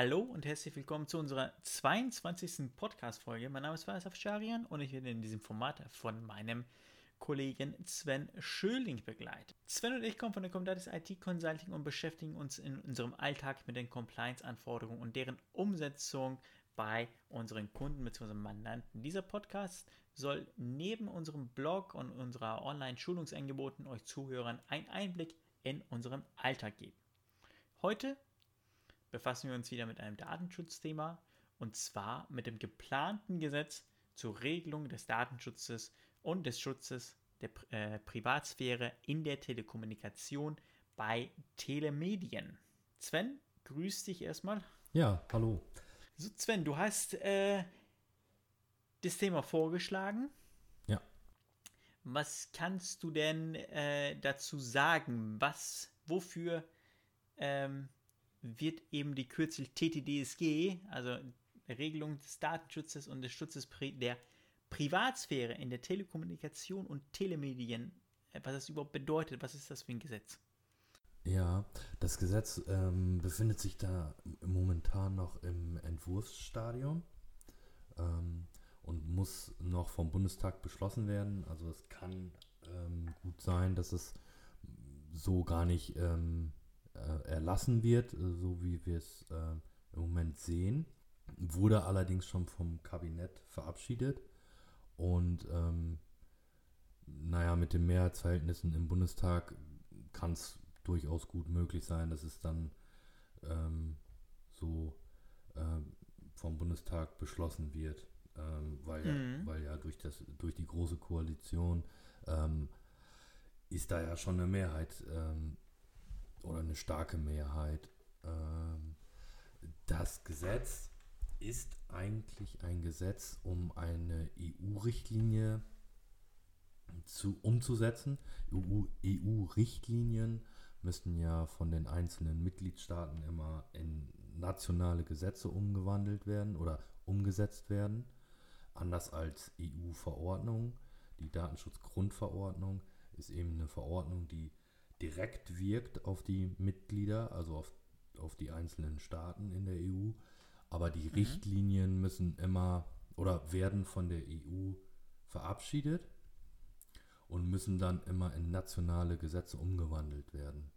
Hallo und herzlich willkommen zu unserer 22. Podcast-Folge. Mein Name ist Faisal Afsharian und ich werde in diesem Format von meinem Kollegen Sven Schöling begleitet. Sven und ich kommen von der Comdatis IT Consulting und beschäftigen uns in unserem Alltag mit den Compliance-Anforderungen und deren Umsetzung bei unseren Kunden bzw. Mandanten. Dieser Podcast soll neben unserem Blog und unserer Online-Schulungsangeboten euch Zuhörern einen Einblick in unseren Alltag geben. Heute befassen wir uns wieder mit einem Datenschutzthema und zwar mit dem geplanten Gesetz zur Regelung des Datenschutzes und des Schutzes der äh, Privatsphäre in der Telekommunikation bei Telemedien. Sven, grüß dich erstmal. Ja, hallo. So, Sven, du hast äh, das Thema vorgeschlagen. Ja. Was kannst du denn äh, dazu sagen? Was, wofür ähm, wird eben die Kürzel TTDSG, also Regelung des Datenschutzes und des Schutzes der Privatsphäre in der Telekommunikation und Telemedien, äh, was das überhaupt bedeutet, was ist das für ein Gesetz? Ja, das Gesetz ähm, befindet sich da momentan noch im Entwurfsstadium ähm, und muss noch vom Bundestag beschlossen werden. Also es kann ähm, gut sein, dass es so gar nicht ähm, äh, erlassen wird, äh, so wie wir es äh, im Moment sehen. Wurde allerdings schon vom Kabinett verabschiedet und ähm, naja, mit den Mehrheitsverhältnissen im Bundestag kann es durchaus gut möglich sein, dass es dann ähm, so äh, vom Bundestag beschlossen wird, ähm, weil, mhm. ja, weil ja durch, das, durch die große Koalition ähm, ist da ja schon eine Mehrheit ähm, oder eine starke Mehrheit. Ähm, das Gesetz ist eigentlich ein Gesetz, um eine EU-Richtlinie zu, umzusetzen. EU-Richtlinien EU müssen ja von den einzelnen Mitgliedstaaten immer in nationale Gesetze umgewandelt werden oder umgesetzt werden. Anders als EU-Verordnung. Die Datenschutzgrundverordnung ist eben eine Verordnung, die direkt wirkt auf die Mitglieder, also auf, auf die einzelnen Staaten in der EU. Aber die mhm. Richtlinien müssen immer oder werden von der EU verabschiedet und müssen dann immer in nationale Gesetze umgewandelt werden.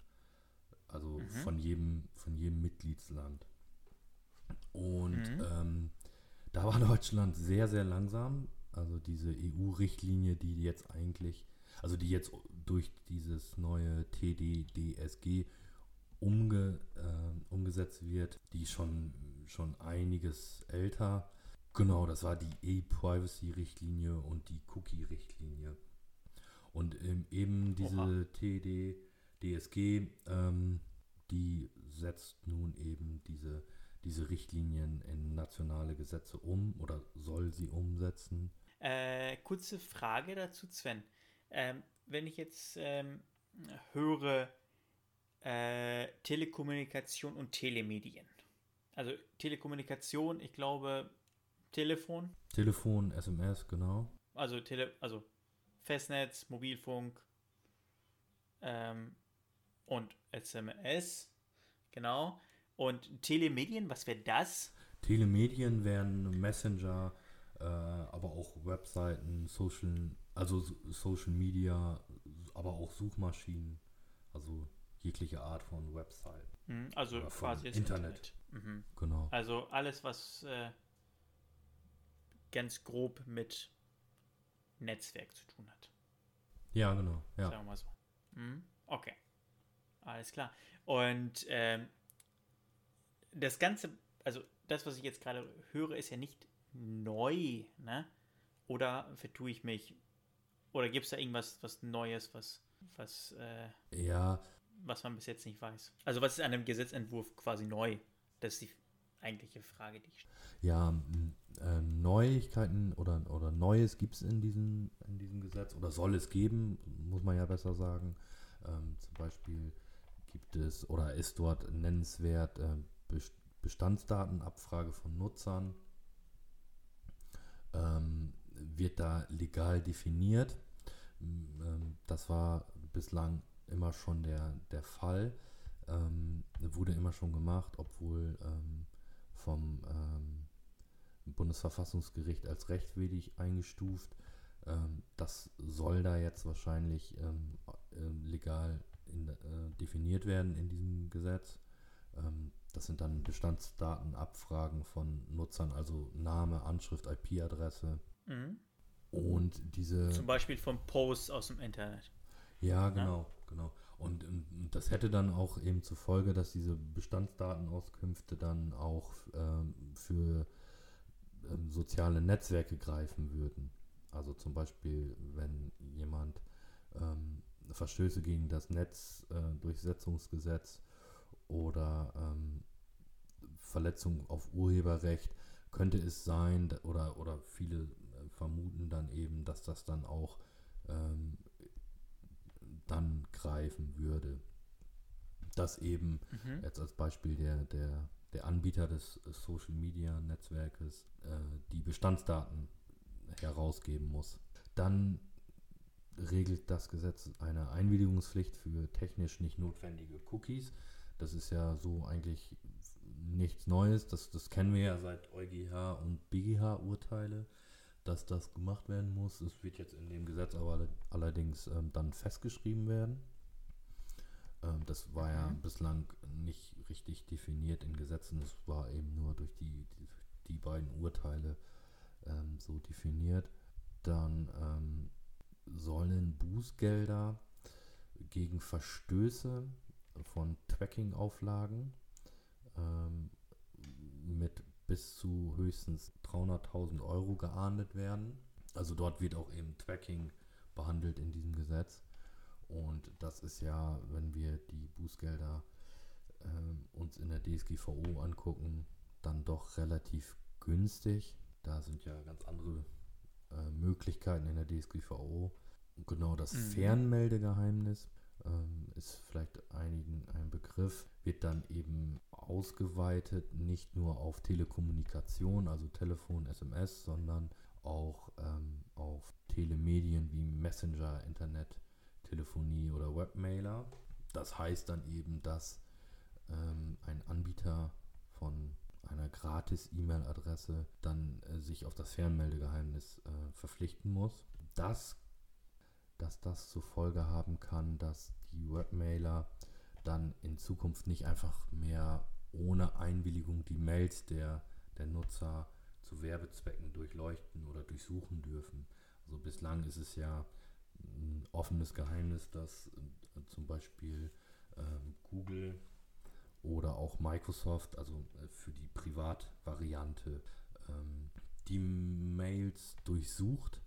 Also mhm. von, jedem, von jedem Mitgliedsland. Und mhm. ähm, da war Deutschland sehr, sehr langsam. Also diese EU-Richtlinie, die jetzt eigentlich also die jetzt durch dieses neue TDDSG umge, äh, umgesetzt wird, die schon, schon einiges älter. Genau, das war die E-Privacy-Richtlinie und die Cookie-Richtlinie. Und ähm, eben diese TDDSG, ähm, die setzt nun eben diese, diese Richtlinien in nationale Gesetze um oder soll sie umsetzen. Äh, kurze Frage dazu, Sven. Ähm, wenn ich jetzt ähm, höre äh, Telekommunikation und Telemedien. Also Telekommunikation, ich glaube Telefon. Telefon, SMS, genau. Also, Tele also Festnetz, Mobilfunk ähm, und SMS, genau. Und Telemedien, was wäre das? Telemedien wären Messenger, äh, aber auch Webseiten, Social, also Social Media, aber auch Suchmaschinen, also jegliche Art von Website. Mhm, also quasi Internet. Internet. Mhm. Genau. Also alles, was äh, ganz grob mit Netzwerk zu tun hat. Ja, genau. Ja. Sagen wir mal so. Mhm. Okay. Alles klar. Und ähm, das Ganze, also das, was ich jetzt gerade höre, ist ja nicht neu, ne? Oder vertue ich mich? Oder gibt es da irgendwas was Neues, was, was, äh, ja. was man bis jetzt nicht weiß? Also was ist an dem Gesetzentwurf quasi neu? Das ist die eigentliche Frage, die ich Ja, äh, Neuigkeiten oder, oder Neues gibt es in diesem, in diesem Gesetz oder soll es geben, muss man ja besser sagen. Ähm, zum Beispiel gibt es oder ist dort nennenswert äh, Bestandsdatenabfrage von Nutzern ähm, wird da legal definiert. Ähm, das war bislang immer schon der, der Fall. Ähm, wurde immer schon gemacht, obwohl ähm, vom ähm, Bundesverfassungsgericht als rechtswidrig eingestuft. Ähm, das soll da jetzt wahrscheinlich ähm, äh, legal in, äh, definiert werden in diesem Gesetz. Das sind dann Bestandsdatenabfragen von Nutzern, also Name, Anschrift, IP-Adresse. Mhm. Und diese. Zum Beispiel von Posts aus dem Internet. Ja, genau, ja? genau. Und, und, das hätte dann auch eben zur Folge, dass diese Bestandsdatenauskünfte dann auch ähm, für ähm, soziale Netzwerke greifen würden. Also zum Beispiel, wenn jemand ähm, Verstöße gegen das Netzdurchsetzungsgesetz äh, oder ähm, Verletzung auf Urheberrecht, könnte es sein, oder, oder viele vermuten dann eben, dass das dann auch ähm, dann greifen würde. Dass eben mhm. jetzt als Beispiel der, der, der Anbieter des Social Media Netzwerkes äh, die Bestandsdaten herausgeben muss. Dann regelt das Gesetz eine Einwilligungspflicht für technisch nicht notwendige Cookies. Das ist ja so eigentlich nichts Neues. Das, das kennen wir ja seit EuGH und BGH-Urteile, dass das gemacht werden muss. Es wird jetzt in dem Gesetz aber allerdings ähm, dann festgeschrieben werden. Ähm, das war ja mhm. bislang nicht richtig definiert in Gesetzen. Es war eben nur durch die, die, die beiden Urteile ähm, so definiert. Dann ähm, sollen Bußgelder gegen Verstöße von Tracking-Auflagen ähm, mit bis zu höchstens 300.000 Euro geahndet werden. Also dort wird auch eben Tracking behandelt in diesem Gesetz. Und das ist ja, wenn wir die Bußgelder ähm, uns in der DSGVO angucken, dann doch relativ günstig. Da sind ja ganz andere äh, Möglichkeiten in der DSGVO. Genau das mhm. Fernmeldegeheimnis ähm, ist vielleicht einigen ein Begriff, wird dann eben ausgeweitet, nicht nur auf Telekommunikation, also Telefon, SMS, sondern auch ähm, auf Telemedien wie Messenger, Internet, Telefonie oder Webmailer. Das heißt dann eben, dass ähm, ein Anbieter von einer Gratis-E-Mail-Adresse dann äh, sich auf das Fernmeldegeheimnis äh, verpflichten muss. Das, dass das zur Folge haben kann, dass die Webmailer dann in Zukunft nicht einfach mehr ohne Einwilligung die Mails der, der Nutzer zu Werbezwecken durchleuchten oder durchsuchen dürfen. Also bislang ist es ja ein offenes Geheimnis, dass äh, zum Beispiel ähm, Google oder auch Microsoft, also äh, für die Privatvariante, ähm, die Mails durchsucht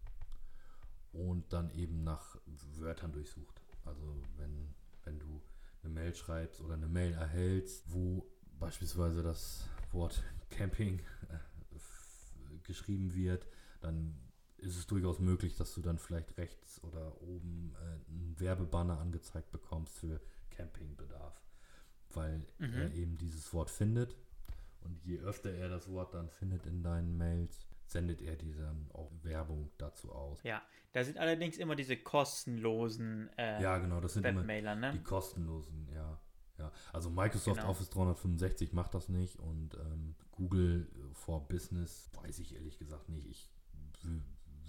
und dann eben nach Wörtern durchsucht. Also wenn, wenn du eine Mail schreibst oder eine Mail erhältst, wo beispielsweise das Wort Camping äh, geschrieben wird, dann ist es durchaus möglich, dass du dann vielleicht rechts oder oben äh, einen Werbebanner angezeigt bekommst für Campingbedarf weil mhm. er eben dieses Wort findet. Und je öfter er das Wort dann findet in deinen Mails, sendet er dann auch Werbung dazu aus. Ja, da sind allerdings immer diese kostenlosen äh, Ja, genau, das sind immer ne? die kostenlosen, ja. Ja, also Microsoft genau. Office 365 macht das nicht und ähm, Google for Business weiß ich ehrlich gesagt nicht. Ich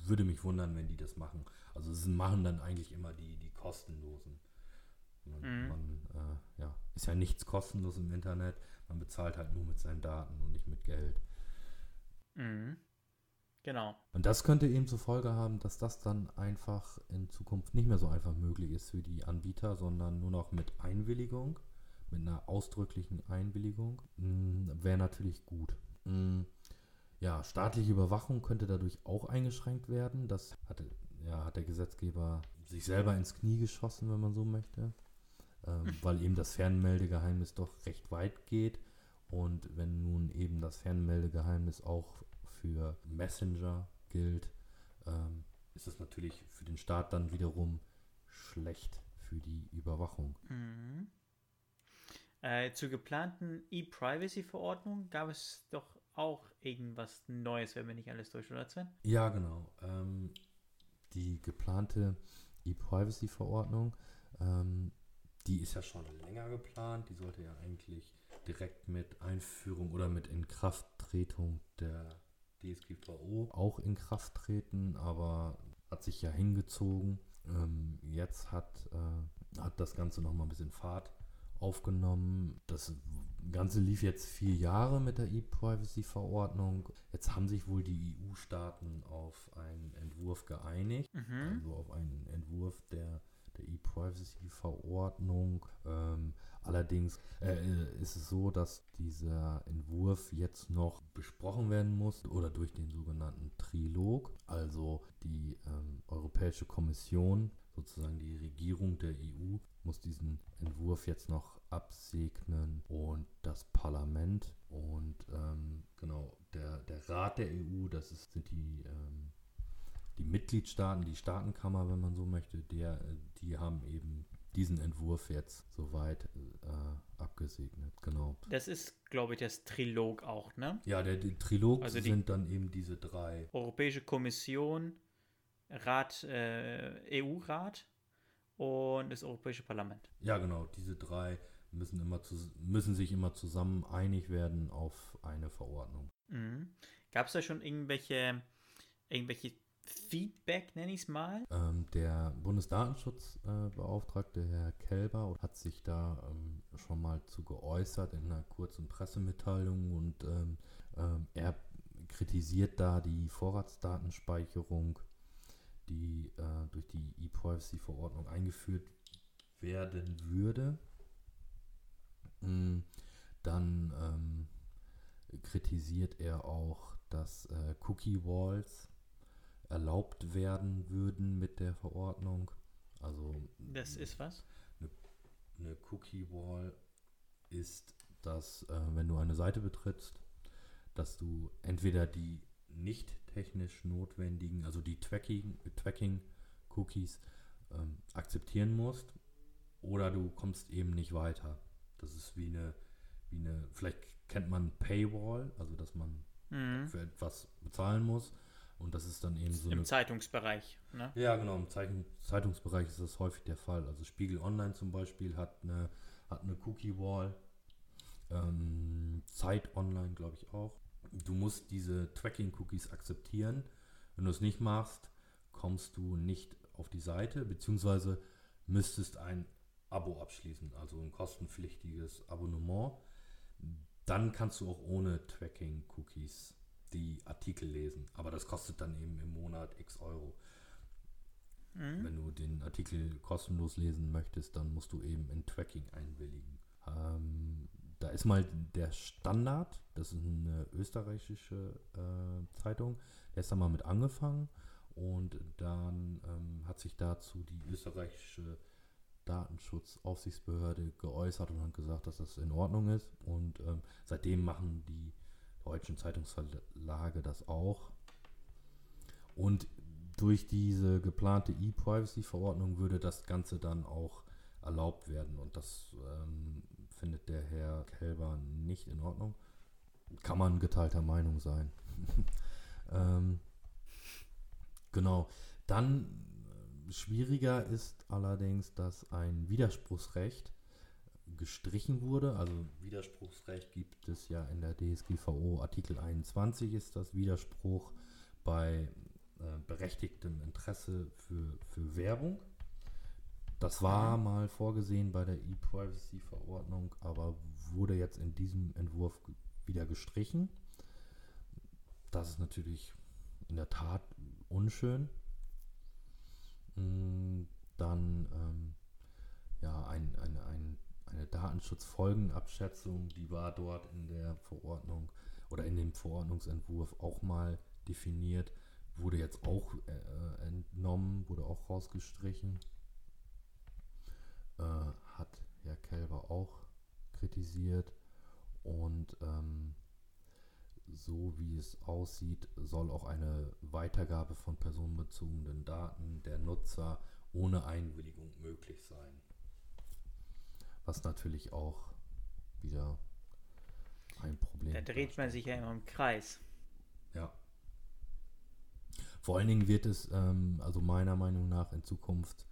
würde mich wundern, wenn die das machen. Also sie machen dann eigentlich immer die, die kostenlosen. Man, mhm. man äh, ja, ist ja nichts kostenlos im Internet. Man bezahlt halt nur mit seinen Daten und nicht mit Geld. Mhm. Genau. Und das könnte eben zur Folge haben, dass das dann einfach in Zukunft nicht mehr so einfach möglich ist für die Anbieter, sondern nur noch mit Einwilligung, mit einer ausdrücklichen Einwilligung. Hm, Wäre natürlich gut. Hm, ja, staatliche Überwachung könnte dadurch auch eingeschränkt werden. Das hatte, ja, hat der Gesetzgeber sich selber ins Knie geschossen, wenn man so möchte ähm, weil eben das Fernmeldegeheimnis doch recht weit geht. Und wenn nun eben das Fernmeldegeheimnis auch für Messenger gilt, ähm, ist das natürlich für den Staat dann wiederum schlecht für die Überwachung. Mhm. Äh, zur geplanten E-Privacy-Verordnung gab es doch auch irgendwas Neues, wenn wir nicht alles durch, oder Sven? Ja, genau. Ähm, die geplante E-Privacy-Verordnung ähm, die ist ja schon länger geplant. Die sollte ja eigentlich direkt mit Einführung oder mit Inkrafttretung der DSGVO auch in Kraft treten, aber hat sich ja hingezogen. Ähm, jetzt hat, äh, hat das Ganze nochmal ein bisschen Fahrt aufgenommen. Das Ganze lief jetzt vier Jahre mit der E-Privacy-Verordnung. Jetzt haben sich wohl die EU-Staaten auf einen Entwurf geeinigt, mhm. also auf einen Entwurf der der E-Privacy-Verordnung. Ähm, allerdings äh, ist es so, dass dieser Entwurf jetzt noch besprochen werden muss oder durch den sogenannten Trilog, also die ähm, Europäische Kommission, sozusagen die Regierung der EU, muss diesen Entwurf jetzt noch absegnen und das Parlament und ähm, genau der, der Rat der EU, das ist, sind die ähm, die Mitgliedstaaten, die Staatenkammer, wenn man so möchte, der, die haben eben diesen Entwurf jetzt soweit äh, abgesegnet, genau. Das ist, glaube ich, das Trilog auch, ne? Ja, der, der Trilog also sind dann eben diese drei. Europäische Kommission, Rat, äh, EU-Rat und das Europäische Parlament. Ja, genau, diese drei müssen, immer zu, müssen sich immer zusammen einig werden auf eine Verordnung. Mhm. Gab es da schon irgendwelche, irgendwelche Feedback, nenne ich es mal. Ähm, der Bundesdatenschutzbeauftragte, äh, Herr Kelber, hat sich da ähm, schon mal zu geäußert in einer kurzen Pressemitteilung und ähm, ähm er kritisiert da die Vorratsdatenspeicherung, die äh, durch die E-Privacy-Verordnung eingeführt werden würde. Mm, dann ähm, kritisiert er auch, dass äh, Cookie Walls erlaubt werden würden mit der Verordnung. Also das ist was? Eine, eine Cookie Wall ist, dass äh, wenn du eine Seite betrittst, dass du entweder die nicht technisch notwendigen, also die Tracking, Tracking Cookies ähm, akzeptieren musst oder du kommst eben nicht weiter. Das ist wie eine, wie eine, vielleicht kennt man Paywall, also dass man mhm. für etwas bezahlen muss. Und das ist dann eben so. Im Zeitungsbereich, ne? Ja, genau. Im Zeitung, Zeitungsbereich ist das häufig der Fall. Also Spiegel Online zum Beispiel hat eine, hat eine Cookie-Wall. Ähm, Zeit Online, glaube ich, auch. Du musst diese Tracking-Cookies akzeptieren. Wenn du es nicht machst, kommst du nicht auf die Seite, beziehungsweise müsstest ein Abo abschließen, also ein kostenpflichtiges Abonnement. Dann kannst du auch ohne Tracking-Cookies die Artikel lesen. Aber das kostet dann eben im Monat x Euro. Mhm. Wenn du den Artikel kostenlos lesen möchtest, dann musst du eben in Tracking einwilligen. Ähm, da ist mal der Standard, das ist eine österreichische äh, Zeitung, der ist da mal mit angefangen und dann ähm, hat sich dazu die österreichische Datenschutzaufsichtsbehörde geäußert und hat gesagt, dass das in Ordnung ist. Und ähm, seitdem machen die deutschen Zeitungsverlage das auch. Und durch diese geplante E-Privacy-Verordnung würde das Ganze dann auch erlaubt werden. Und das ähm, findet der Herr Kelber nicht in Ordnung. Kann man geteilter Meinung sein. ähm, genau. Dann äh, schwieriger ist allerdings, dass ein Widerspruchsrecht gestrichen wurde. Also Widerspruchsrecht gibt es ja in der DSGVO. Artikel 21 ist das Widerspruch bei äh, berechtigtem Interesse für, für Werbung. Das war mal vorgesehen bei der E-Privacy-Verordnung, aber wurde jetzt in diesem Entwurf wieder gestrichen. Das ist natürlich in der Tat unschön. Mm, dann ähm, ja, ein, ein, ein Datenschutzfolgenabschätzung, die war dort in der Verordnung oder in dem Verordnungsentwurf auch mal definiert, wurde jetzt auch äh, entnommen, wurde auch rausgestrichen. Äh, hat Herr Kelber auch kritisiert und ähm, so wie es aussieht, soll auch eine Weitergabe von personenbezogenen Daten der Nutzer ohne Einwilligung möglich sein was natürlich auch wieder ein Problem ist. Da dreht man sich ja immer im Kreis. Ja. Vor allen Dingen wird es, ähm, also meiner Meinung nach, in Zukunft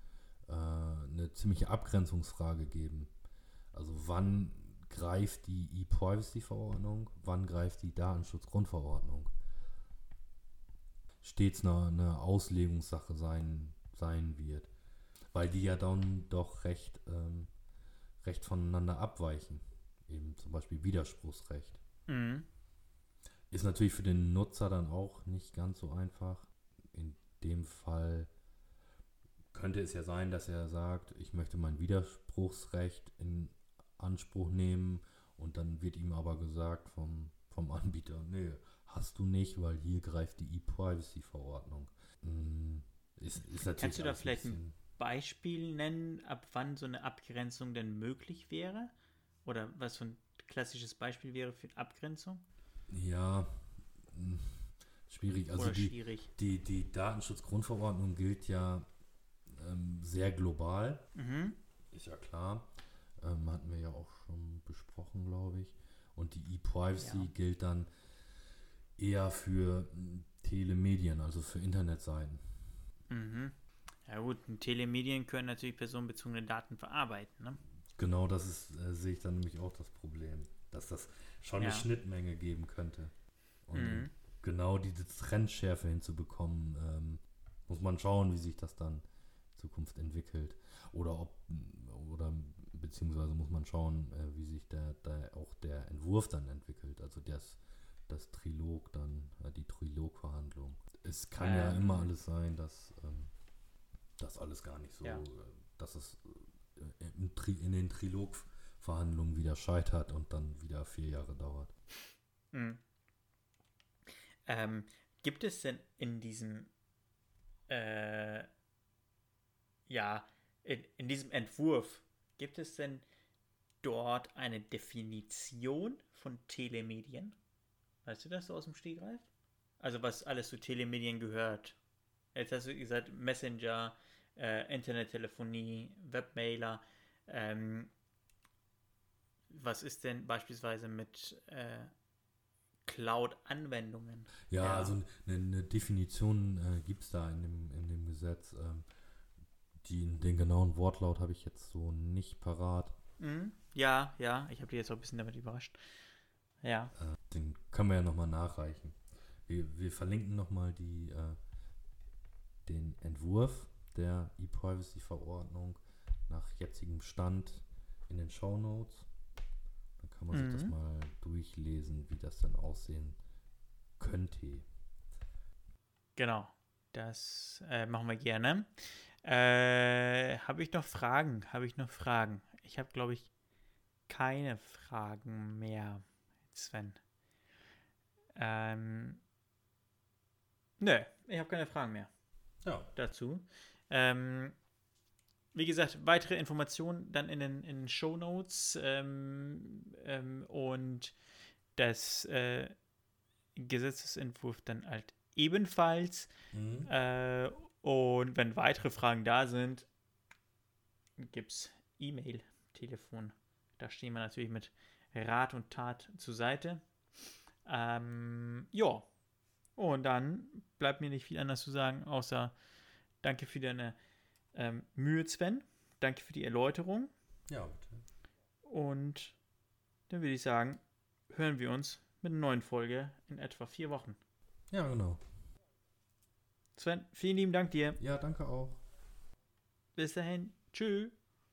äh, eine ziemliche Abgrenzungsfrage geben. Also wann greift die E-Privacy-Verordnung, wann greift die Datenschutzgrundverordnung. Stets eine, eine Auslegungssache sein, sein wird. Weil die ja dann doch recht, ähm, recht voneinander abweichen. Eben zum Beispiel Widerspruchsrecht. Mhm. Ist natürlich für den Nutzer dann auch nicht ganz so einfach. In dem Fall könnte es ja sein, dass er sagt, ich möchte mein Widerspruchsrecht in Anspruch nehmen und dann wird ihm aber gesagt vom, vom Anbieter, nee, hast du nicht, weil hier greift die E-Privacy-Verordnung. Hm, ist, ist Kannst du da vielleicht ein Beispiel nennen, ab wann so eine Abgrenzung denn möglich wäre? Oder was so ein klassisches Beispiel wäre für Abgrenzung? Ja, hm, schwierig. Also die, schwierig. Die, die Datenschutzgrundverordnung gilt ja ähm, sehr global. Mhm. Ist ja klar. Ähm, hatten wir ja auch schon besprochen, glaube ich. Und die E-Privacy ja. gilt dann eher für hm, Telemedien, also für Internetseiten. Mhm. Ja gut, Telemedien können natürlich personenbezogene Daten verarbeiten. Ne? Genau, das ist, äh, sehe ich dann nämlich auch das Problem, dass das schon ja. eine Schnittmenge geben könnte. Und mhm. genau diese Trendschärfe hinzubekommen, ähm, muss man schauen, wie sich das dann in Zukunft entwickelt. Oder ob, oder beziehungsweise muss man schauen, äh, wie sich der, der, auch der Entwurf dann entwickelt. Also das, das Trilog dann, äh, die Trilogverhandlung. Es kann ähm. ja immer alles sein, dass das alles gar nicht so, ja. dass es äh, in, in, den Trilogverhandlungen wieder scheitert und dann wieder vier Jahre dauert. Mhm. Ähm, gibt es denn in diesem äh, ja, in, in diesem Entwurf Gibt es denn dort eine Definition von Telemedien? Weißt du das so aus dem Stegreif? Also was alles zu Telemedien gehört. Jetzt hast du gesagt Messenger, äh, Internettelefonie, Webmailer. Ähm, was ist denn beispielsweise mit äh, Cloud-Anwendungen? Ja, ja, also eine, eine Definition äh, gibt es da in dem, in dem Gesetz. Ähm, die, den genauen Wortlaut habe ich jetzt so nicht parat. Mhm. Ja, ja, ich habe die jetzt auch ein bisschen damit überrascht. Ja. Äh, den können wir ja nochmal nachreichen. Wir, wir verlinken nochmal die, äh, den Entwurf der E-Privacy-Verordnung nach jetzigem Stand in den Show Notes. Dann kann man mhm. sich das mhm. mal durchlesen, wie das dann aussehen könnte. Genau, das äh, machen wir gerne. Äh, habe ich noch Fragen? Habe ich noch Fragen? Ich habe, glaube ich, keine Fragen mehr, Sven. Ähm, nö, ich habe keine Fragen mehr. Ja. Dazu. Ähm, wie gesagt, weitere Informationen dann in den, in den Show Notes ähm, ähm, und das äh, Gesetzesentwurf dann halt ebenfalls. Mhm. Äh, und wenn weitere Fragen da sind, gibt es E-Mail, Telefon. Da stehen wir natürlich mit Rat und Tat zur Seite. Ähm, ja. Und dann bleibt mir nicht viel anderes zu sagen, außer danke für deine ähm, Mühe, Sven. Danke für die Erläuterung. Ja, bitte. Und dann würde ich sagen, hören wir uns mit einer neuen Folge in etwa vier Wochen. Ja, genau. Sven, vielen lieben Dank dir. Ja, danke auch. Bis dahin. Tschüss.